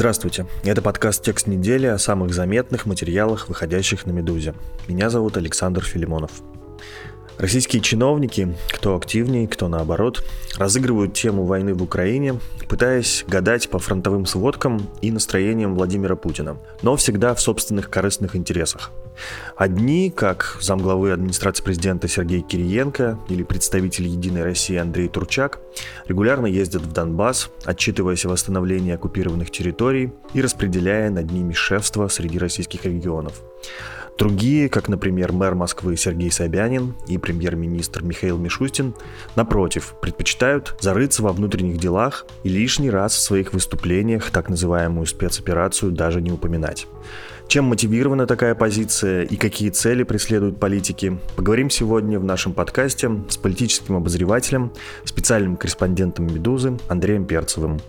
Здравствуйте, это подкаст «Текст недели» о самых заметных материалах, выходящих на «Медузе». Меня зовут Александр Филимонов. Российские чиновники, кто активнее, кто наоборот, разыгрывают тему войны в Украине, пытаясь гадать по фронтовым сводкам и настроениям Владимира Путина, но всегда в собственных корыстных интересах. Одни, как замглавы администрации президента Сергей Кириенко или представитель «Единой России» Андрей Турчак, регулярно ездят в Донбасс, отчитываясь о восстановлении оккупированных территорий и распределяя над ними шефство среди российских регионов. Другие, как, например, мэр Москвы Сергей Собянин и премьер-министр Михаил Мишустин, напротив, предпочитают зарыться во внутренних делах и лишний раз в своих выступлениях так называемую спецоперацию даже не упоминать. Чем мотивирована такая позиция и какие цели преследуют политики, поговорим сегодня в нашем подкасте с политическим обозревателем, специальным корреспондентом «Медузы» Андреем Перцевым.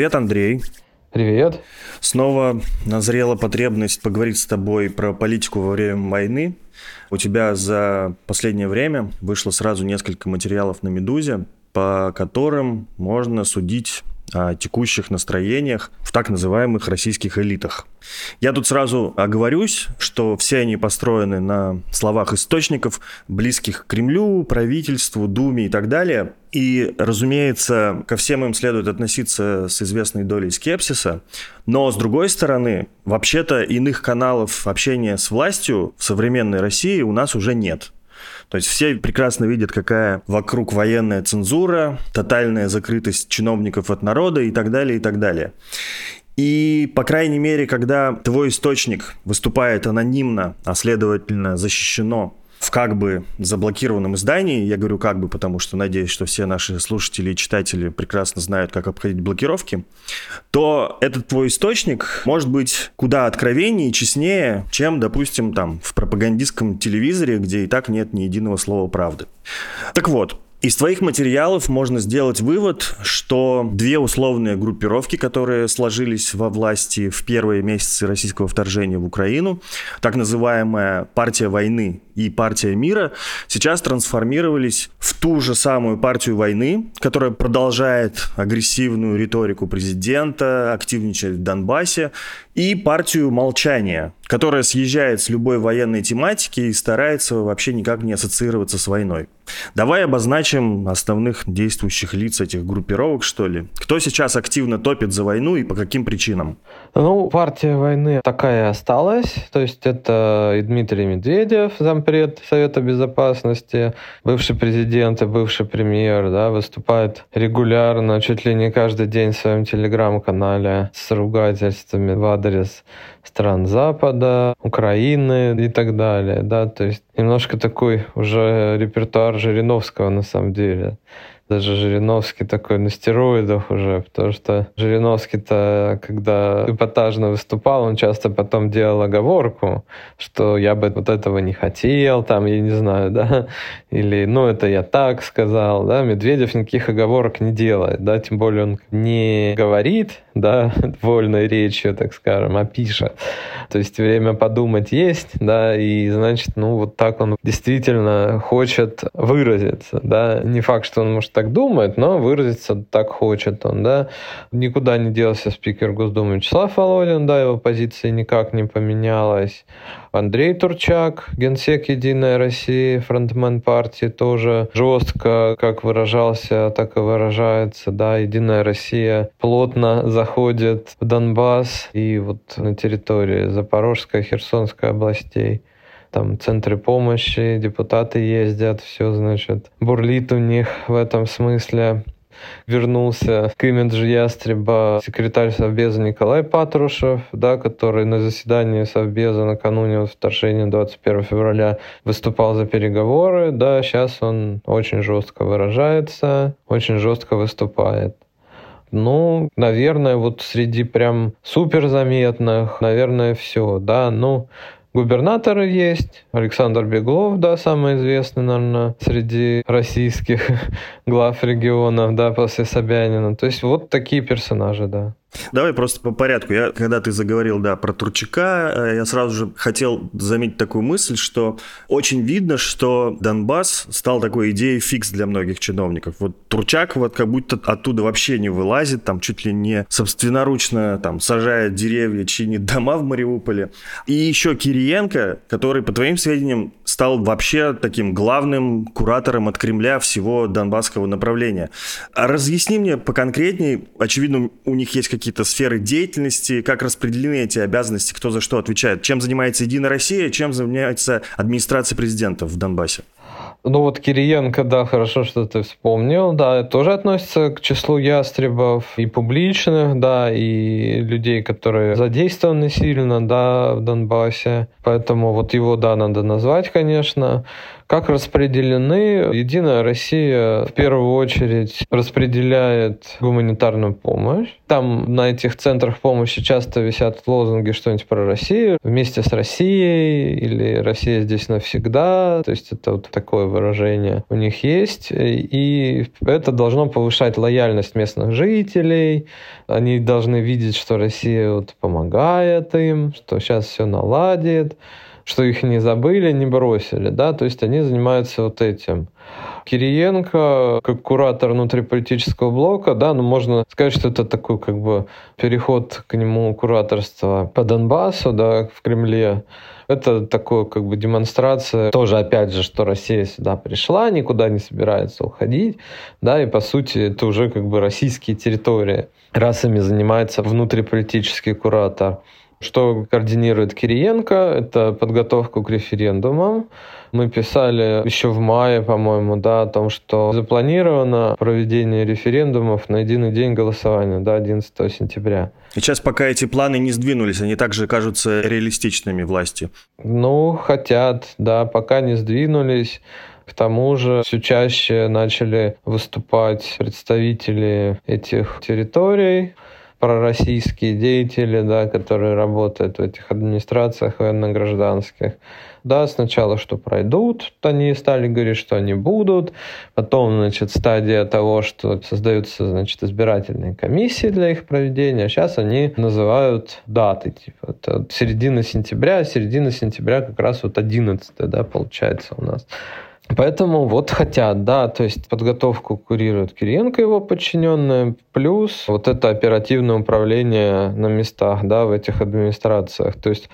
Привет, Андрей. Привет. Снова назрела потребность поговорить с тобой про политику во время войны. У тебя за последнее время вышло сразу несколько материалов на «Медузе», по которым можно судить о текущих настроениях в так называемых российских элитах. Я тут сразу оговорюсь, что все они построены на словах источников, близких к Кремлю, правительству, Думе и так далее. И, разумеется, ко всем им следует относиться с известной долей скепсиса. Но, с другой стороны, вообще-то иных каналов общения с властью в современной России у нас уже нет. То есть все прекрасно видят, какая вокруг военная цензура, тотальная закрытость чиновников от народа и так далее, и так далее. И, по крайней мере, когда твой источник выступает анонимно, а следовательно защищено в как бы заблокированном издании, я говорю как бы, потому что надеюсь, что все наши слушатели и читатели прекрасно знают, как обходить блокировки, то этот твой источник может быть куда откровеннее и честнее, чем, допустим, там в пропагандистском телевизоре, где и так нет ни единого слова правды. Так вот, из твоих материалов можно сделать вывод, что две условные группировки, которые сложились во власти в первые месяцы российского вторжения в Украину, так называемая партия войны и партия мира, сейчас трансформировались в ту же самую партию войны, которая продолжает агрессивную риторику президента, активничает в Донбассе, и партию молчания, которая съезжает с любой военной тематики и старается вообще никак не ассоциироваться с войной. Давай обозначим основных действующих лиц этих группировок, что ли. Кто сейчас активно топит за войну и по каким причинам? Ну, партия войны такая осталась. То есть это и Дмитрий Медведев, зампред Совета Безопасности, бывший президент и бывший премьер, да, выступает регулярно, чуть ли не каждый день в своем телеграм-канале с ругательствами в адрес стран Запада, Украины и так далее, да, то есть немножко такой уже репертуар Жириновского на самом деле даже Жириновский такой на стероидах уже, потому что Жириновский-то, когда эпатажно выступал, он часто потом делал оговорку, что я бы вот этого не хотел, там, я не знаю, да, или, ну, это я так сказал, да, Медведев никаких оговорок не делает, да, тем более он не говорит, да, вольной речью, так скажем, а пишет. То есть время подумать есть, да, и значит, ну, вот так он действительно хочет выразиться, да, не факт, что он может так думает, но выразиться так хочет он, да. Никуда не делся спикер Госдумы Вячеслав Володин, да, его позиция никак не поменялась. Андрей Турчак, генсек «Единая Россия», фронтмен партии, тоже жестко, как выражался, так и выражается, да, «Единая Россия» плотно заходит в Донбасс и вот на территории Запорожской, Херсонской областей. Там центры помощи, депутаты ездят, все, значит, бурлит у них в этом смысле вернулся к имиджу ястреба секретарь Совбеза Николай Патрушев, да, который на заседании Совбеза накануне вторжения 21 февраля выступал за переговоры. Да, сейчас он очень жестко выражается, очень жестко выступает. Ну, наверное, вот среди прям суперзаметных, наверное, все, да. Ну, губернаторы есть. Александр Беглов, да, самый известный, наверное, среди российских глав регионов, да, после Собянина. То есть вот такие персонажи, да. Давай просто по порядку. Я, когда ты заговорил, да, про Турчака, э, я сразу же хотел заметить такую мысль, что очень видно, что Донбасс стал такой идеей фикс для многих чиновников. Вот Турчак вот как будто оттуда вообще не вылазит, там чуть ли не собственноручно там сажает деревья, чинит дома в Мариуполе. И еще Кириенко, который, по твоим сведениям, стал вообще таким главным куратором от Кремля всего донбасского направления. А разъясни мне поконкретнее, очевидно, у них есть какие-то сферы деятельности, как распределены эти обязанности, кто за что отвечает, чем занимается Единая Россия, чем занимается администрация президента в Донбассе? Ну вот Кириенко, да, хорошо, что ты вспомнил, да, тоже относится к числу ястребов и публичных, да, и людей, которые задействованы сильно, да, в Донбассе. Поэтому вот его, да, надо назвать, конечно. Как распределены? Единая Россия в первую очередь распределяет гуманитарную помощь. Там на этих центрах помощи часто висят лозунги что-нибудь про Россию. Вместе с Россией или Россия здесь навсегда. То есть это вот такое выражение у них есть. И это должно повышать лояльность местных жителей. Они должны видеть, что Россия вот помогает им, что сейчас все наладит что их не забыли, не бросили, да, то есть они занимаются вот этим. Кириенко, как куратор внутриполитического блока, да, ну можно сказать, что это такой как бы переход к нему кураторства по Донбассу, да, в Кремле. Это такое как бы демонстрация, тоже опять же, что Россия сюда пришла, никуда не собирается уходить, да, и по сути это уже как бы российские территории. Раз ими занимается внутриполитический куратор. Что координирует Кириенко, это подготовку к референдумам. Мы писали еще в мае, по-моему, да, о том, что запланировано проведение референдумов на единый день голосования, да, 11 сентября. И сейчас пока эти планы не сдвинулись, они также кажутся реалистичными власти. Ну, хотят, да, пока не сдвинулись. К тому же все чаще начали выступать представители этих территорий, пророссийские деятели, да, которые работают в этих администрациях военно-гражданских. Да, сначала что пройдут, они стали говорить, что они будут. Потом, значит, стадия того, что создаются, значит, избирательные комиссии для их проведения. Сейчас они называют даты, типа, это середина сентября, середина сентября как раз вот 11, да, получается у нас. Поэтому вот хотят, да, то есть подготовку курирует Кириенко, его подчиненные, плюс вот это оперативное управление на местах, да, в этих администрациях. То есть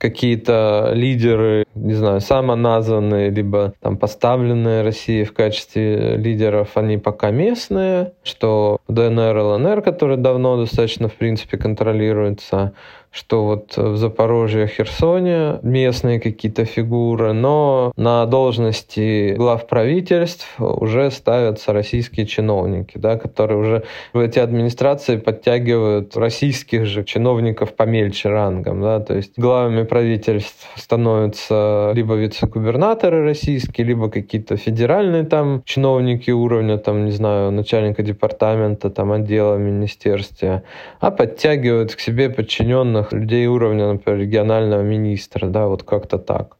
какие-то лидеры, не знаю, самоназванные, либо там поставленные России в качестве лидеров, они пока местные, что ДНР, ЛНР, которые давно достаточно, в принципе, контролируются, что вот в Запорожье, Херсоне местные какие-то фигуры, но на должности глав правительств уже ставятся российские чиновники, да, которые уже в эти администрации подтягивают российских же чиновников помельче рангом. Да, то есть главами правительств становятся либо вице-губернаторы российские, либо какие-то федеральные там чиновники уровня, там, не знаю, начальника департамента, там, отдела в министерстве, а подтягивают к себе подчиненных определенных людей уровня, например, регионального министра, да, вот как-то так.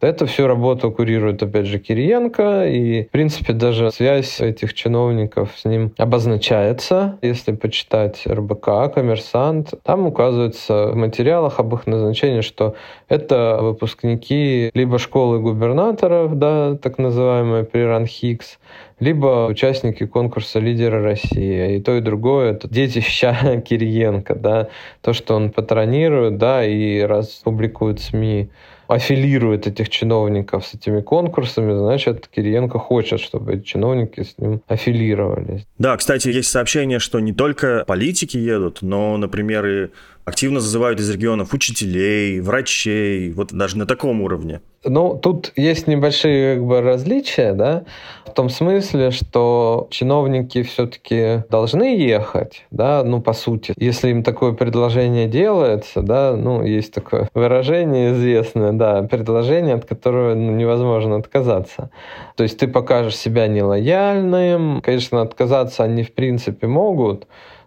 Это всю работу курирует, опять же, Кириенко, и, в принципе, даже связь этих чиновников с ним обозначается. Если почитать РБК, Коммерсант, там указывается в материалах об их назначении, что это выпускники либо школы губернаторов, да, так называемые Приран Хикс, либо участники конкурса «Лидеры России». И то, и другое — это детища Кириенко, да, то, что он патронирует, да, и раз публикует СМИ, аффилирует этих чиновников с этими конкурсами, значит, Кириенко хочет, чтобы эти чиновники с ним аффилировались. Да, кстати, есть сообщение, что не только политики едут, но, например, и активно зазывают из регионов учителей, врачей, вот даже на таком уровне. Ну, тут есть небольшие как бы, различия, да, в том смысле, что чиновники все-таки должны ехать, да, ну, по сути. Если им такое предложение делается, да, ну, есть такое выражение известное, да, предложение, от которого ну, невозможно отказаться. То есть ты покажешь себя нелояльным, конечно, отказаться они в принципе могут,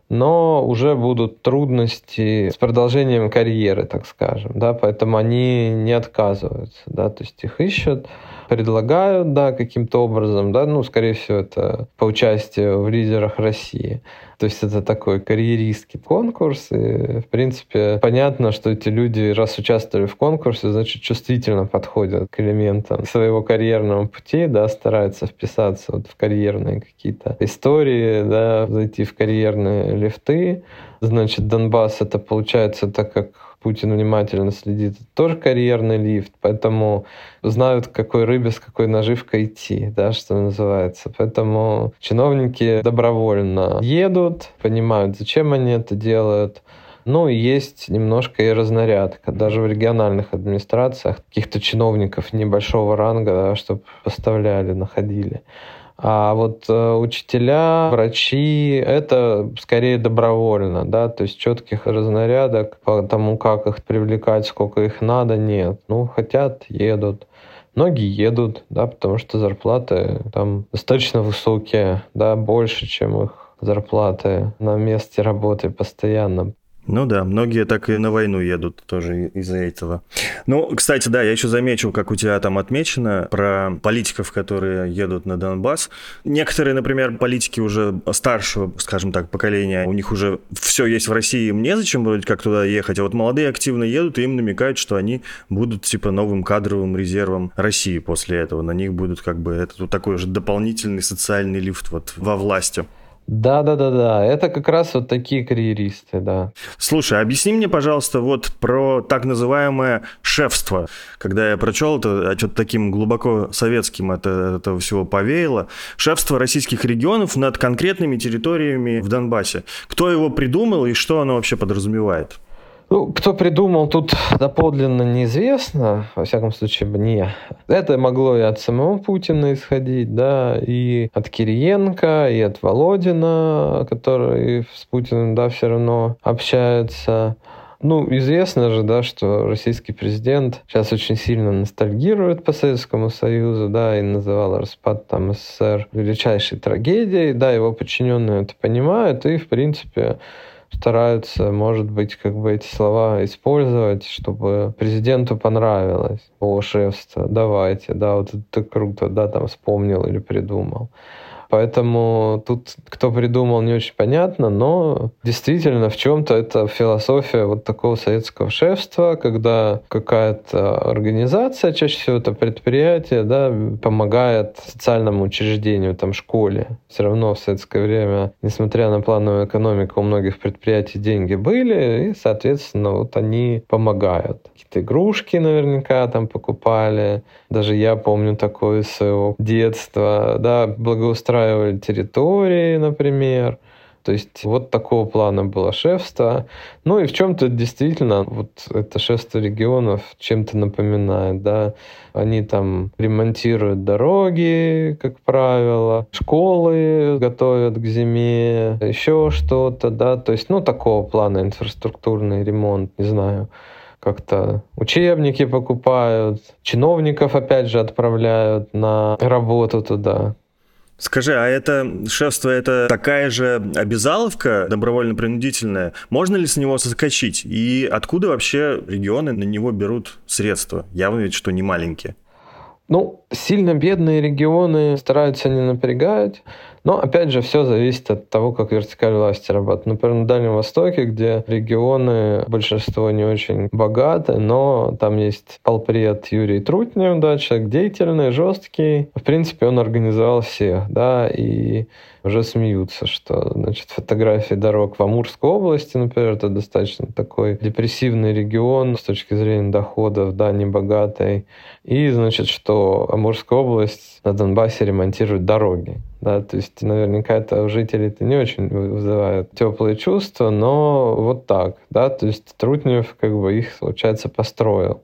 но уже будут трудности с продолжением карьеры, так скажем, да, поэтому они не отказываются, да, то есть их ищут, предлагают, да, каким-то образом, да, ну, скорее всего, это по участию в лидерах России. То есть это такой карьеристский конкурс, и, в принципе, понятно, что эти люди, раз участвовали в конкурсе, значит, чувствительно подходят к элементам своего карьерного пути, да, стараются вписаться вот в карьерные какие-то истории, да, зайти в карьерные лифты. Значит, Донбасс это получается, так как Путин внимательно следит, тоже карьерный лифт, поэтому знают, к какой рыбе с какой наживкой идти, да, что называется. Поэтому чиновники добровольно едут, понимают, зачем они это делают, ну, есть немножко и разнарядка. Даже в региональных администрациях каких-то чиновников небольшого ранга, да, чтобы поставляли, находили. А вот э, учителя, врачи — это скорее добровольно, да, то есть четких разнарядок по тому, как их привлекать, сколько их надо, нет. Ну, хотят, едут. Многие едут, да, потому что зарплаты там достаточно высокие, да, больше, чем их зарплаты на месте работы постоянно. Ну да, многие так и на войну едут тоже из-за этого. Ну, кстати, да, я еще заметил, как у тебя там отмечено про политиков, которые едут на Донбасс. Некоторые, например, политики уже старшего, скажем так, поколения, у них уже все есть в России, им незачем вроде как туда ехать, а вот молодые активно едут, и им намекают, что они будут типа новым кадровым резервом России после этого. На них будут как бы это вот такой же дополнительный социальный лифт вот во власти. Да, да, да, да. Это как раз вот такие карьеристы, да. Слушай, объясни мне, пожалуйста, вот про так называемое шефство. Когда я прочел это, а что-то таким глубоко советским это, этого всего повеяло. Шефство российских регионов над конкретными территориями в Донбассе. Кто его придумал и что оно вообще подразумевает? Ну, кто придумал, тут доподлинно неизвестно, во всяком случае, мне. Это могло и от самого Путина исходить, да, и от Кириенко, и от Володина, который с Путиным, да, все равно общается. Ну, известно же, да, что российский президент сейчас очень сильно ностальгирует по Советскому Союзу, да, и называл распад там СССР величайшей трагедией, да, его подчиненные это понимают, и, в принципе, стараются, может быть, как бы эти слова использовать, чтобы президенту понравилось. О, шефство, давайте, да, вот это круто, да, там вспомнил или придумал. Поэтому тут кто придумал, не очень понятно, но действительно в чем-то это философия вот такого советского шефства, когда какая-то организация, чаще всего это предприятие, да, помогает социальному учреждению, там, школе. Все равно в советское время, несмотря на плановую экономику, у многих предприятий деньги были, и, соответственно, вот они помогают. Какие-то игрушки наверняка там покупали. Даже я помню такое из своего детства, да, благоустраивание обустраивали территории, например. То есть вот такого плана было шефство. Ну и в чем-то действительно вот это шефство регионов чем-то напоминает, да. Они там ремонтируют дороги, как правило, школы готовят к зиме, еще что-то, да. То есть, ну, такого плана инфраструктурный ремонт, не знаю как-то учебники покупают, чиновников опять же отправляют на работу туда. Скажи, а это шефство это такая же обязаловка добровольно-принудительная? Можно ли с него соскочить? И откуда вообще регионы на него берут средства? Явно ведь, что не маленькие. Ну, сильно бедные регионы стараются не напрягать, но, опять же, все зависит от того, как вертикаль власти работает. Например, на Дальнем Востоке, где регионы, большинство не очень богаты, но там есть полпред Юрий Трутнев, да, человек деятельный, жесткий. В принципе, он организовал всех, да, и уже смеются, что значит, фотографии дорог в Амурской области, например, это достаточно такой депрессивный регион с точки зрения доходов, да, небогатый. И, значит, что Амурская область на Донбассе ремонтирует дороги. Да, то есть наверняка это у жителей это не очень вызывает теплые чувства, но вот так, да, то есть Трутнев как бы их, получается, построил.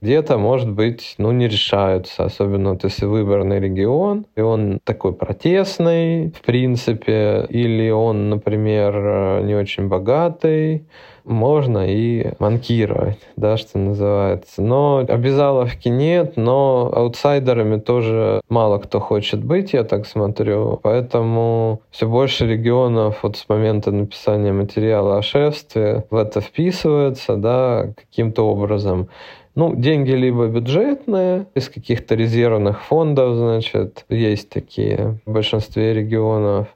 Где-то, может быть, ну, не решаются, особенно вот если выборный регион, и он такой протестный, в принципе, или он, например, не очень богатый, можно и манкировать, да, что называется. Но обязаловки нет, но аутсайдерами тоже мало кто хочет быть, я так смотрю. Поэтому все больше регионов вот с момента написания материала о шефстве в это вписывается, да, каким-то образом. Ну, деньги либо бюджетные, из каких-то резервных фондов, значит, есть такие в большинстве регионов.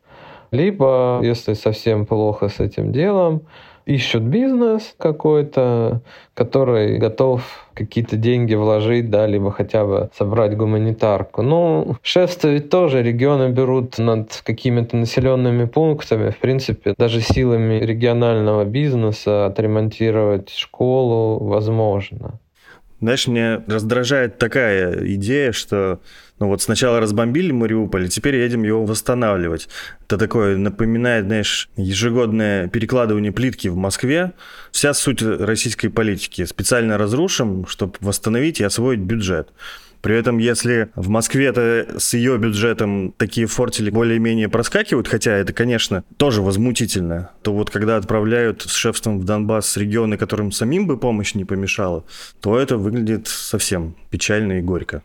Либо, если совсем плохо с этим делом, ищут бизнес какой-то, который готов какие-то деньги вложить, да, либо хотя бы собрать гуманитарку. Ну, шефство ведь тоже регионы берут над какими-то населенными пунктами. В принципе, даже силами регионального бизнеса отремонтировать школу возможно. Знаешь, мне раздражает такая идея, что ну вот сначала разбомбили Мариуполь, теперь едем его восстанавливать. Это такое напоминает, знаешь, ежегодное перекладывание плитки в Москве. Вся суть российской политики. Специально разрушим, чтобы восстановить и освоить бюджет. При этом, если в Москве-то с ее бюджетом такие фортели более-менее проскакивают, хотя это, конечно, тоже возмутительно, то вот когда отправляют с шефством в Донбасс регионы, которым самим бы помощь не помешала, то это выглядит совсем печально и горько.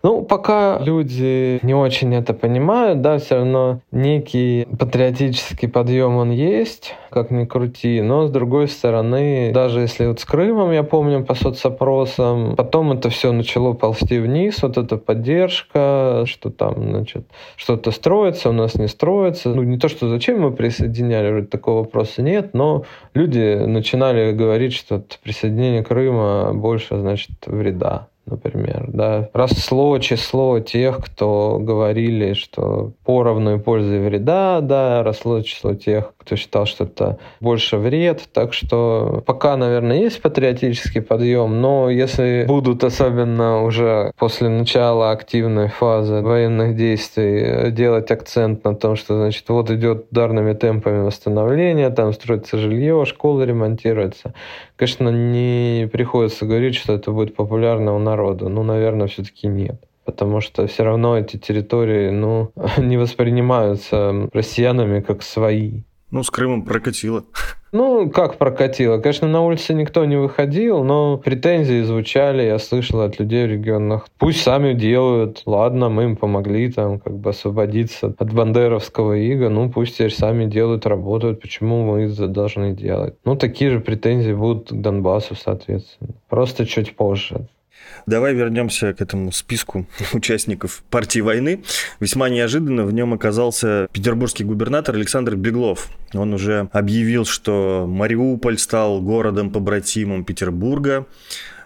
Ну, пока люди не очень это понимают, да, все равно некий патриотический подъем он есть, как ни крути. Но, с другой стороны, даже если вот с Крымом, я помню, по соцопросам, потом это все начало ползти вниз, вот эта поддержка, что там, значит, что-то строится, у нас не строится. Ну, не то, что зачем мы присоединяли, вроде такого вопроса нет, но люди начинали говорить, что присоединение Крыма больше, значит, вреда например, да, росло число тех, кто говорили, что поровну пользы и вреда, да, росло число тех, кто считал, что это больше вред, так что пока, наверное, есть патриотический подъем, но если будут особенно уже после начала активной фазы военных действий делать акцент на том, что, значит, вот идет ударными темпами восстановления, там строится жилье, школы ремонтируются, конечно, не приходится говорить, что это будет популярно у народа. Ну, наверное, все-таки нет потому что все равно эти территории ну, не воспринимаются россиянами как свои. Ну, с Крымом прокатило. Ну, как прокатило? Конечно, на улице никто не выходил, но претензии звучали, я слышал от людей в регионах. Пусть сами делают, ладно, мы им помогли там как бы освободиться от бандеровского ига, ну пусть теперь сами делают, работают, почему мы это должны делать? Ну, такие же претензии будут к Донбассу, соответственно. Просто чуть позже. Давай вернемся к этому списку участников партии войны. Весьма неожиданно в нем оказался петербургский губернатор Александр Беглов. Он уже объявил, что Мариуполь стал городом-побратимом Петербурга.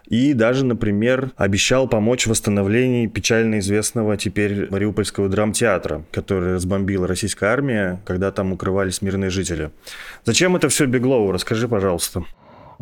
И даже, например, обещал помочь в восстановлении печально известного теперь Мариупольского драмтеатра, который разбомбила российская армия, когда там укрывались мирные жители. Зачем это все Беглову? Расскажи, пожалуйста.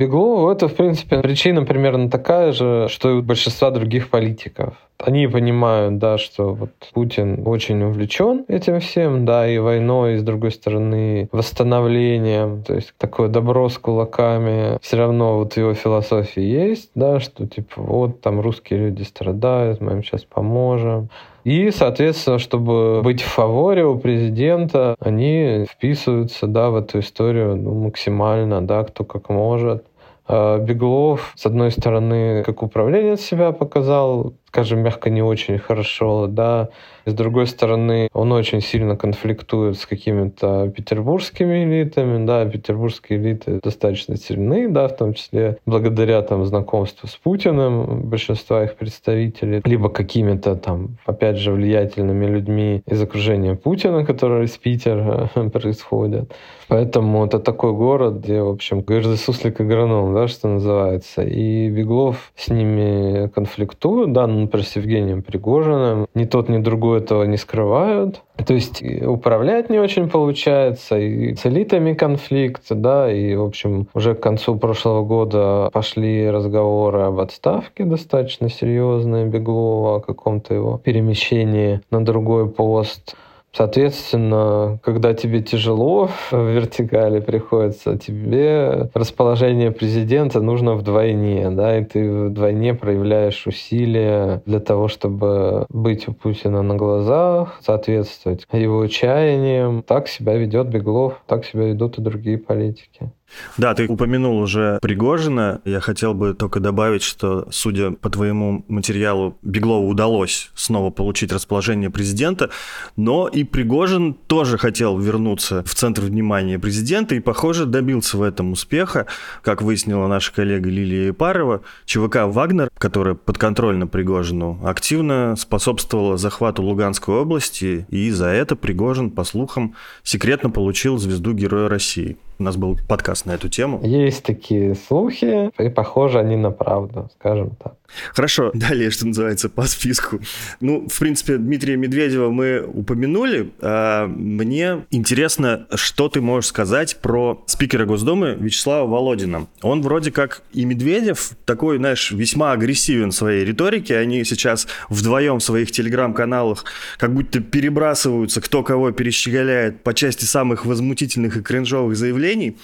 Беглову это, в принципе, причина примерно такая же, что и у большинства других политиков. Они понимают, да, что вот Путин очень увлечен этим всем, да, и войной, и, с другой стороны, восстановлением, то есть такое добро с кулаками. Все равно вот его философии есть, да, что типа вот там русские люди страдают, мы им сейчас поможем. И, соответственно, чтобы быть в фаворе у президента, они вписываются да, в эту историю ну, максимально, да, кто как может. А Беглов, с одной стороны, как управленец себя показал, скажем, мягко не очень хорошо, да. С другой стороны, он очень сильно конфликтует с какими-то петербургскими элитами, да, петербургские элиты достаточно сильны, да, в том числе благодаря там знакомству с Путиным большинства их представителей, либо какими-то там, опять же, влиятельными людьми из окружения Путина, которые из Питера происходят. Поэтому это такой город, где, в общем, каждый суслик агроном, да, что называется. И Беглов с ними конфликтует, да, например, с Евгением Пригожиным. Ни тот, ни другой этого не скрывают. То есть управлять не очень получается, и с элитами конфликт, да, и, в общем, уже к концу прошлого года пошли разговоры об отставке достаточно серьезные Беглова, о каком-то его перемещении на другой пост. Соответственно, когда тебе тяжело в вертикали приходится, тебе расположение президента нужно вдвойне, да, и ты вдвойне проявляешь усилия для того, чтобы быть у Путина на глазах, соответствовать его чаяниям. Так себя ведет Беглов, так себя ведут и другие политики. Да, ты упомянул уже Пригожина. Я хотел бы только добавить, что, судя по твоему материалу, Беглову удалось снова получить расположение президента, но и Пригожин тоже хотел вернуться в центр внимания президента и, похоже, добился в этом успеха. Как выяснила наша коллега Лилия Епарова, ЧВК «Вагнер», которая подконтрольна Пригожину, активно способствовала захвату Луганской области, и за это Пригожин, по слухам, секретно получил звезду Героя России. У нас был подкаст на эту тему. Есть такие слухи, и похожи они на правду, скажем так. Хорошо, далее, что называется, по списку. Ну, в принципе, Дмитрия Медведева мы упомянули. А мне интересно, что ты можешь сказать про спикера Госдумы Вячеслава Володина. Он вроде как и Медведев, такой, знаешь, весьма агрессивен в своей риторике. Они сейчас вдвоем в своих телеграм-каналах как будто перебрасываются, кто кого перещеголяет по части самых возмутительных и кринжовых заявлений.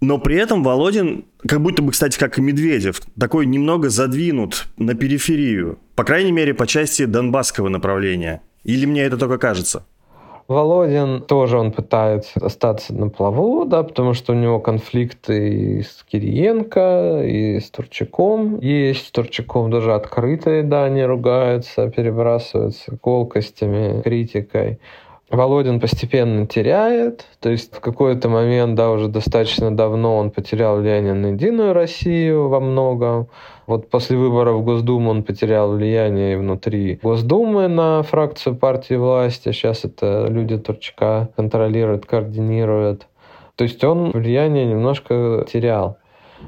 Но при этом Володин, как будто бы, кстати, как и Медведев, такой немного задвинут на периферию. По крайней мере, по части донбасского направления. Или мне это только кажется? Володин тоже он пытается остаться на плаву, да, потому что у него конфликты и с Кириенко, и с Турчаком. Есть с Турчаком даже открытые, да, они ругаются, перебрасываются колкостями, критикой. Володин постепенно теряет, то есть в какой-то момент, да, уже достаточно давно он потерял влияние на Единую Россию во многом. Вот после выборов в Госдуму он потерял влияние внутри Госдумы на фракцию партии власти. Сейчас это люди Турчака контролируют, координируют. То есть он влияние немножко терял.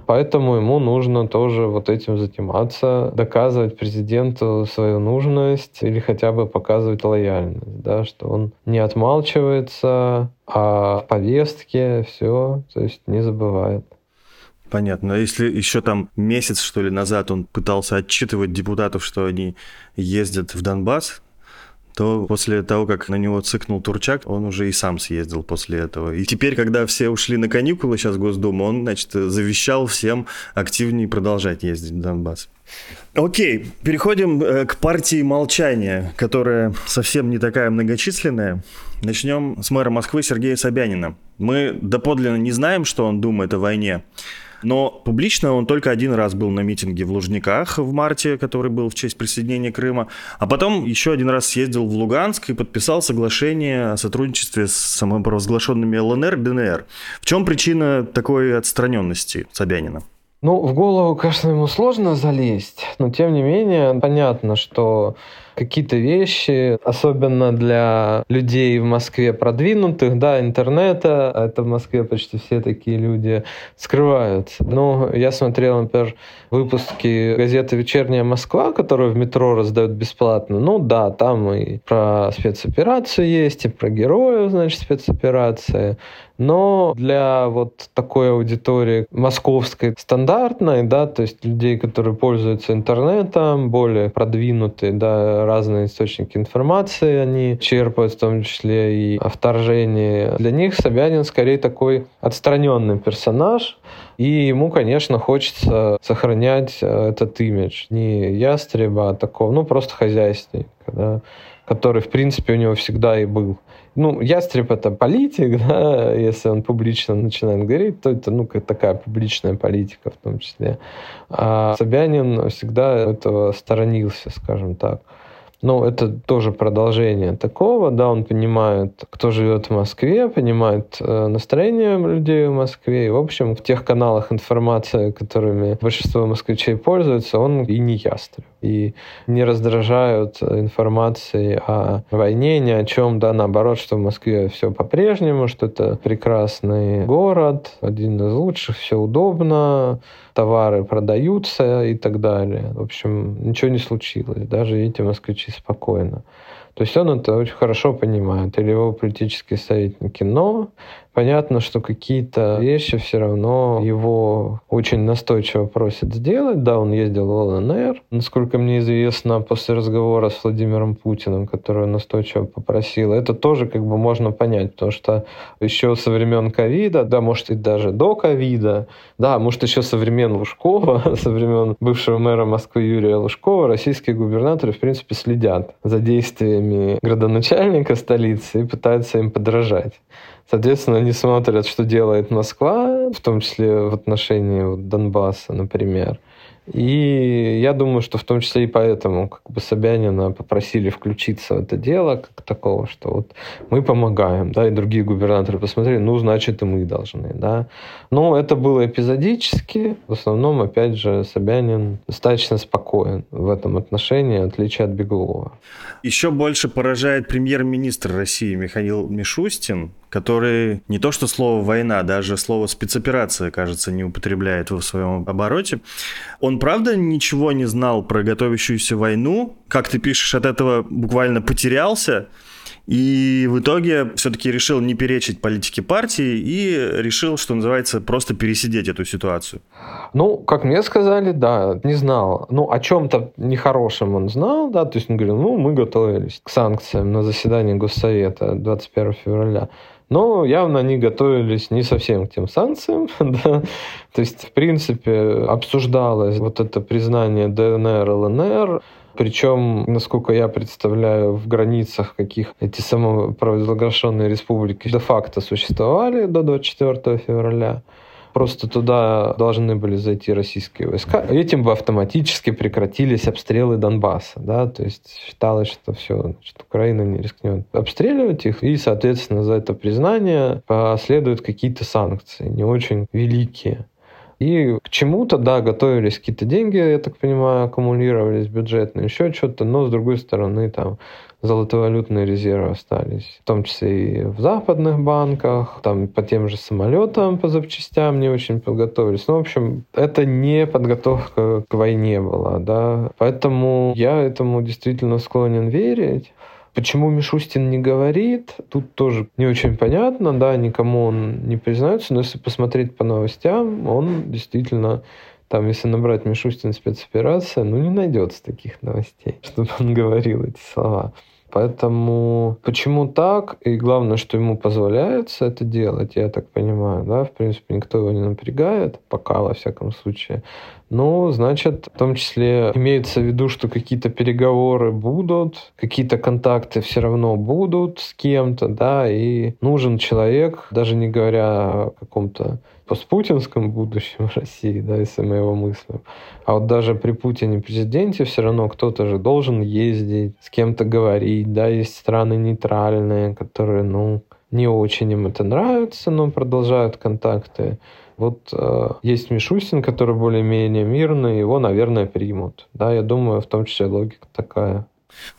Поэтому ему нужно тоже вот этим заниматься, доказывать президенту свою нужность или хотя бы показывать лояльность, да, что он не отмалчивается, а в повестке все, то есть не забывает. Понятно. А если еще там месяц, что ли, назад он пытался отчитывать депутатов, что они ездят в Донбасс, то после того, как на него цикнул Турчак, он уже и сам съездил после этого. И теперь, когда все ушли на каникулы сейчас Госдуму, он, значит, завещал всем активнее продолжать ездить в Донбасс. Окей, переходим э, к партии молчания, которая совсем не такая многочисленная. Начнем с мэра Москвы Сергея Собянина. Мы доподлинно не знаем, что он думает о войне. Но публично он только один раз был на митинге в Лужниках в марте, который был в честь присоединения Крыма. А потом еще один раз съездил в Луганск и подписал соглашение о сотрудничестве с самопровозглашенными ЛНР и ДНР. В чем причина такой отстраненности Собянина? Ну, в голову, конечно, ему сложно залезть, но тем не менее понятно, что какие-то вещи, особенно для людей в Москве продвинутых, да, интернета, а это в Москве почти все такие люди, скрываются. Ну, я смотрел, например, выпуски газеты «Вечерняя Москва», которую в метро раздают бесплатно. Ну да, там и про спецоперацию есть, и про героев, значит, спецоперации. Но для вот такой аудитории московской стандартной, да, то есть людей, которые пользуются интернетом, более продвинутые, да, разные источники информации они черпают, в том числе и о вторжении. Для них Собянин скорее такой отстраненный персонаж, и ему, конечно, хочется сохранять э, этот имидж. Не ястреба, а такого, ну, просто хозяйственника, да, который, в принципе, у него всегда и был. Ну, ястреб это политик, да, если он публично начинает говорить, то это, ну, такая публичная политика в том числе. А Собянин всегда этого сторонился, скажем так. Ну, это тоже продолжение такого, да, он понимает, кто живет в Москве, понимает э, настроение людей в Москве, и, в общем, в тех каналах информации, которыми большинство москвичей пользуются, он и не ястреб, и не раздражают информации о войне, ни о чем, да, наоборот, что в Москве все по-прежнему, что это прекрасный город, один из лучших, все удобно, товары продаются и так далее. В общем, ничего не случилось. Даже эти москвичи спокойно. То есть он это очень хорошо понимает, или его политические советники. Но понятно, что какие-то вещи все равно его очень настойчиво просят сделать. Да, он ездил в ЛНР. Насколько мне известно, после разговора с Владимиром Путиным, который настойчиво попросил, это тоже как бы можно понять, потому что еще со времен ковида, да, может и даже до ковида, да, может еще со времен Лужкова, со времен бывшего мэра Москвы Юрия Лужкова, российские губернаторы, в принципе, следят за действиями градоначальника столицы и пытаются им подражать. Соответственно, они смотрят, что делает Москва, в том числе в отношении Донбасса, например. И я думаю, что в том числе и поэтому как бы Собянина попросили включиться в это дело как такого, что вот мы помогаем, да, и другие губернаторы посмотрели, ну, значит, и мы должны, да. Но это было эпизодически. В основном, опять же, Собянин достаточно спокоен в этом отношении, в отличие от Беглова. Еще больше поражает премьер-министр России Михаил Мишустин, который не то что слово «война», даже слово «спецоперация», кажется, не употребляет в своем обороте. Он правда ничего не знал про готовящуюся войну? Как ты пишешь, от этого буквально потерялся? И в итоге все-таки решил не перечить политике партии и решил, что называется, просто пересидеть эту ситуацию. Ну, как мне сказали, да, не знал. Ну, о чем-то нехорошем он знал, да, то есть он говорил, ну, мы готовились к санкциям на заседании Госсовета 21 февраля. Но явно они готовились не совсем к тем санкциям. да. То есть, в принципе, обсуждалось вот это признание ДНР, ЛНР, причем, насколько я представляю, в границах каких эти самопровозглашенные республики де-факто существовали до 24 февраля просто туда должны были зайти российские войска. Этим бы автоматически прекратились обстрелы Донбасса. Да? То есть считалось, что все, что Украина не рискнет обстреливать их, и, соответственно, за это признание последуют какие-то санкции, не очень великие. И к чему-то, да, готовились какие-то деньги, я так понимаю, аккумулировались бюджетные, еще что-то, но с другой стороны, там, золотовалютные резервы остались, в том числе и в западных банках, там по тем же самолетам, по запчастям не очень подготовились. Ну, в общем, это не подготовка к войне была, да. Поэтому я этому действительно склонен верить. Почему Мишустин не говорит, тут тоже не очень понятно, да, никому он не признается, но если посмотреть по новостям, он действительно там, если набрать Мишустин спецоперация, ну, не найдется таких новостей, чтобы он говорил эти слова. Поэтому почему так? И главное, что ему позволяется это делать, я так понимаю, да, в принципе, никто его не напрягает, пока, во всяком случае. Ну, значит, в том числе имеется в виду, что какие-то переговоры будут, какие-то контакты все равно будут с кем-то, да, и нужен человек, даже не говоря о каком-то постпутинском будущем России, да, если мы его мыслим. А вот даже при Путине президенте все равно кто-то же должен ездить, с кем-то говорить, да, есть страны нейтральные, которые, ну, не очень им это нравится, но продолжают контакты. Вот э, есть Мишустин, который более-менее мирный, его, наверное, примут. Да, я думаю, в том числе логика такая.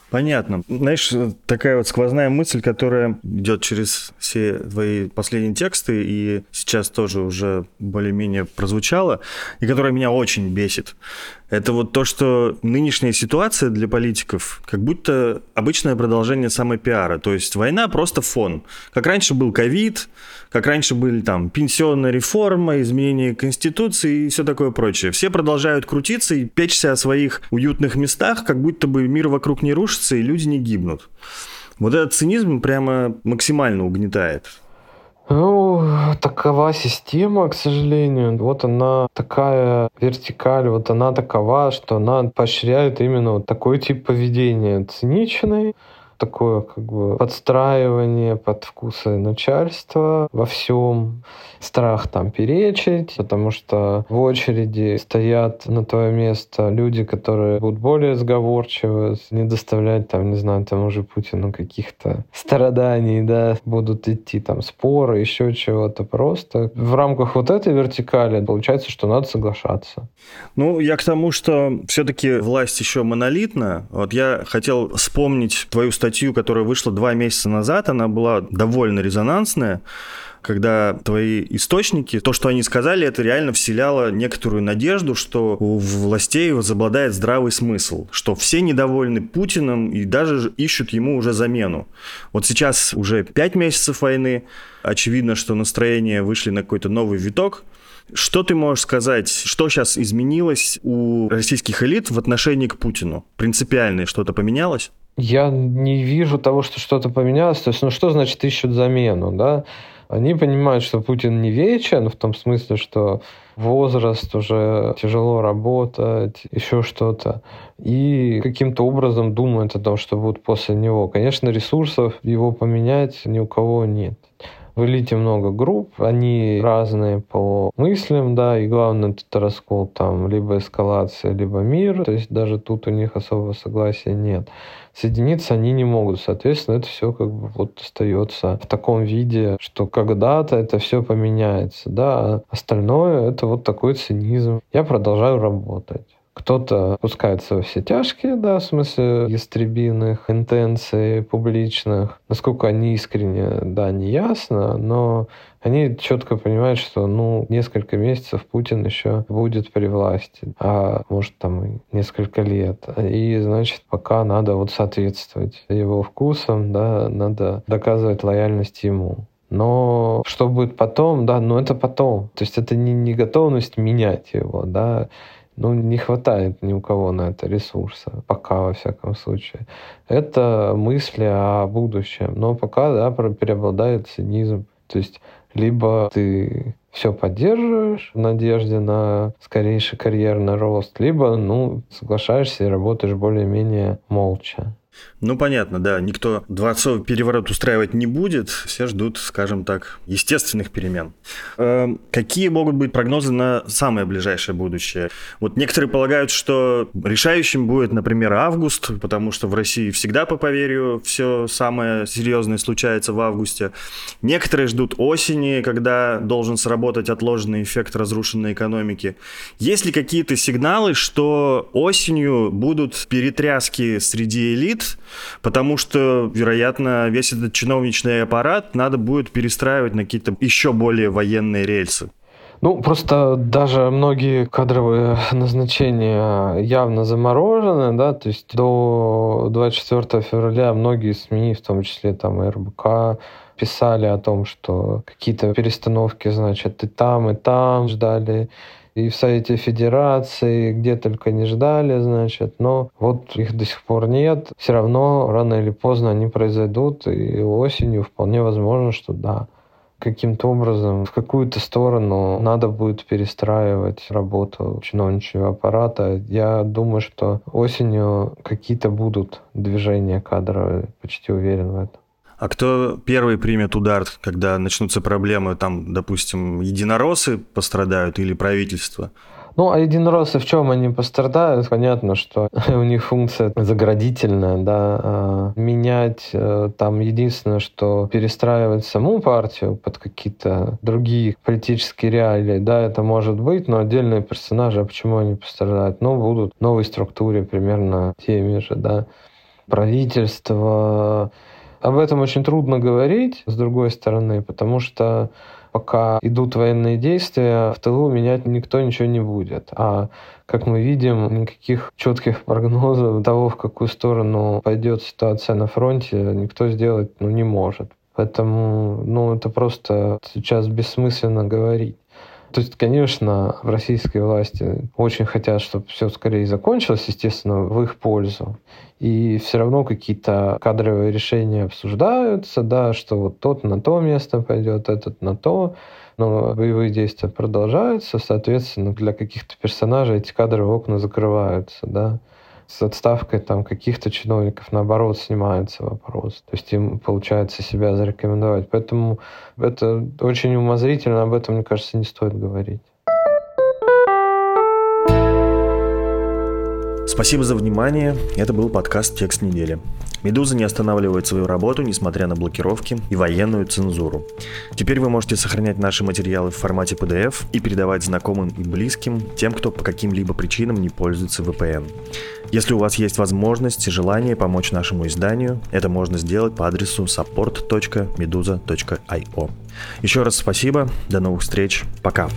Понятно. Знаешь, такая вот сквозная мысль, которая идет через все твои последние тексты и сейчас тоже уже более-менее прозвучала, и которая меня очень бесит. Это вот то, что нынешняя ситуация для политиков как будто обычное продолжение самой пиара. То есть война просто фон. Как раньше был ковид, как раньше были там пенсионная реформа, изменение конституции и все такое прочее. Все продолжают крутиться и печься о своих уютных местах, как будто бы мир вокруг не рушится и люди не гибнут. Вот этот цинизм прямо максимально угнетает. Ну, такова система, к сожалению. Вот она такая вертикаль, вот она такова, что она поощряет именно вот такой тип поведения циничный, такое как бы подстраивание под вкусы начальства во всем, страх там перечить, потому что в очереди стоят на твое место люди, которые будут более сговорчивы, не доставлять там, не знаю, тому же Путину каких-то страданий, да, будут идти там споры, еще чего-то просто. В рамках вот этой вертикали получается, что надо соглашаться. Ну, я к тому, что все-таки власть еще монолитна. Вот я хотел вспомнить твою статью статью, которая вышла два месяца назад, она была довольно резонансная. когда твои источники, то, что они сказали, это реально вселяло некоторую надежду, что у властей возобладает здравый смысл, что все недовольны Путиным и даже ищут ему уже замену. Вот сейчас уже пять месяцев войны, очевидно, что настроения вышли на какой-то новый виток, что ты можешь сказать, что сейчас изменилось у российских элит в отношении к Путину? Принципиальное что-то поменялось? Я не вижу того, что что-то поменялось. То есть, ну что значит ищут замену, да? Они понимают, что Путин не вечен, в том смысле, что возраст, уже тяжело работать, еще что-то. И каким-то образом думают о том, что будет после него. Конечно, ресурсов его поменять ни у кого нет. В элите много групп, они разные по мыслям, да, и главное тут раскол там либо эскалация, либо мир, то есть даже тут у них особого согласия нет. Соединиться они не могут, соответственно, это все как бы вот остается в таком виде, что когда-то это все поменяется, да, а остальное это вот такой цинизм. Я продолжаю работать. Кто-то пускается во все тяжкие, да, в смысле ястребиных интенций публичных. Насколько они искренне, да, не ясно, но они четко понимают, что, ну, несколько месяцев Путин еще будет при власти, а может там несколько лет. И, значит, пока надо вот соответствовать его вкусам, да, надо доказывать лояльность ему. Но что будет потом, да, но это потом. То есть это не, не готовность менять его, да, ну, не хватает ни у кого на это ресурса, пока, во всяком случае. Это мысли о будущем, но пока, да, преобладает цинизм. То есть либо ты все поддерживаешь в надежде на скорейший карьерный рост, либо, ну, соглашаешься и работаешь более-менее молча. Ну, понятно, да. Никто дворцовый переворот устраивать не будет. Все ждут, скажем так, естественных перемен. Э, какие могут быть прогнозы на самое ближайшее будущее? Вот некоторые полагают, что решающим будет, например, август, потому что в России всегда, по поверью, все самое серьезное случается в августе. Некоторые ждут осени, когда должен сработать отложенный эффект разрушенной экономики. Есть ли какие-то сигналы, что осенью будут перетряски среди элит, потому что, вероятно, весь этот чиновничный аппарат надо будет перестраивать на какие-то еще более военные рельсы. Ну, просто даже многие кадровые назначения явно заморожены, да, то есть до 24 февраля многие СМИ, в том числе там и РБК, писали о том, что какие-то перестановки, значит, и там, и там ждали и в Совете Федерации, где только не ждали, значит, но вот их до сих пор нет. Все равно рано или поздно они произойдут, и осенью вполне возможно, что да, каким-то образом в какую-то сторону надо будет перестраивать работу чиновничьего аппарата. Я думаю, что осенью какие-то будут движения кадровые, почти уверен в этом. А кто первый примет удар, когда начнутся проблемы, там, допустим, единороссы пострадают или правительство? Ну, а единороссы в чем они пострадают? Понятно, что у них функция заградительная, да, а менять э, там единственное, что перестраивать саму партию под какие-то другие политические реалии, да, это может быть, но отдельные персонажи, а почему они пострадают? Ну, будут в новой структуре примерно теми же, да. Правительство, об этом очень трудно говорить, с другой стороны, потому что пока идут военные действия, в тылу менять никто ничего не будет. А как мы видим, никаких четких прогнозов того, в какую сторону пойдет ситуация на фронте, никто сделать ну, не может. Поэтому ну, это просто сейчас бессмысленно говорить. То есть, конечно, в российской власти очень хотят, чтобы все скорее закончилось, естественно, в их пользу. И все равно какие-то кадровые решения обсуждаются, да, что вот тот на то место пойдет, этот на то. Но боевые действия продолжаются, соответственно, для каких-то персонажей эти кадровые окна закрываются, да с отставкой там каких-то чиновников, наоборот, снимается вопрос. То есть им получается себя зарекомендовать. Поэтому это очень умозрительно, об этом, мне кажется, не стоит говорить. Спасибо за внимание. Это был подкаст «Текст недели». «Медуза» не останавливает свою работу, несмотря на блокировки и военную цензуру. Теперь вы можете сохранять наши материалы в формате PDF и передавать знакомым и близким, тем, кто по каким-либо причинам не пользуется VPN. Если у вас есть возможность и желание помочь нашему изданию, это можно сделать по адресу support.meduza.io. Еще раз спасибо, до новых встреч, пока.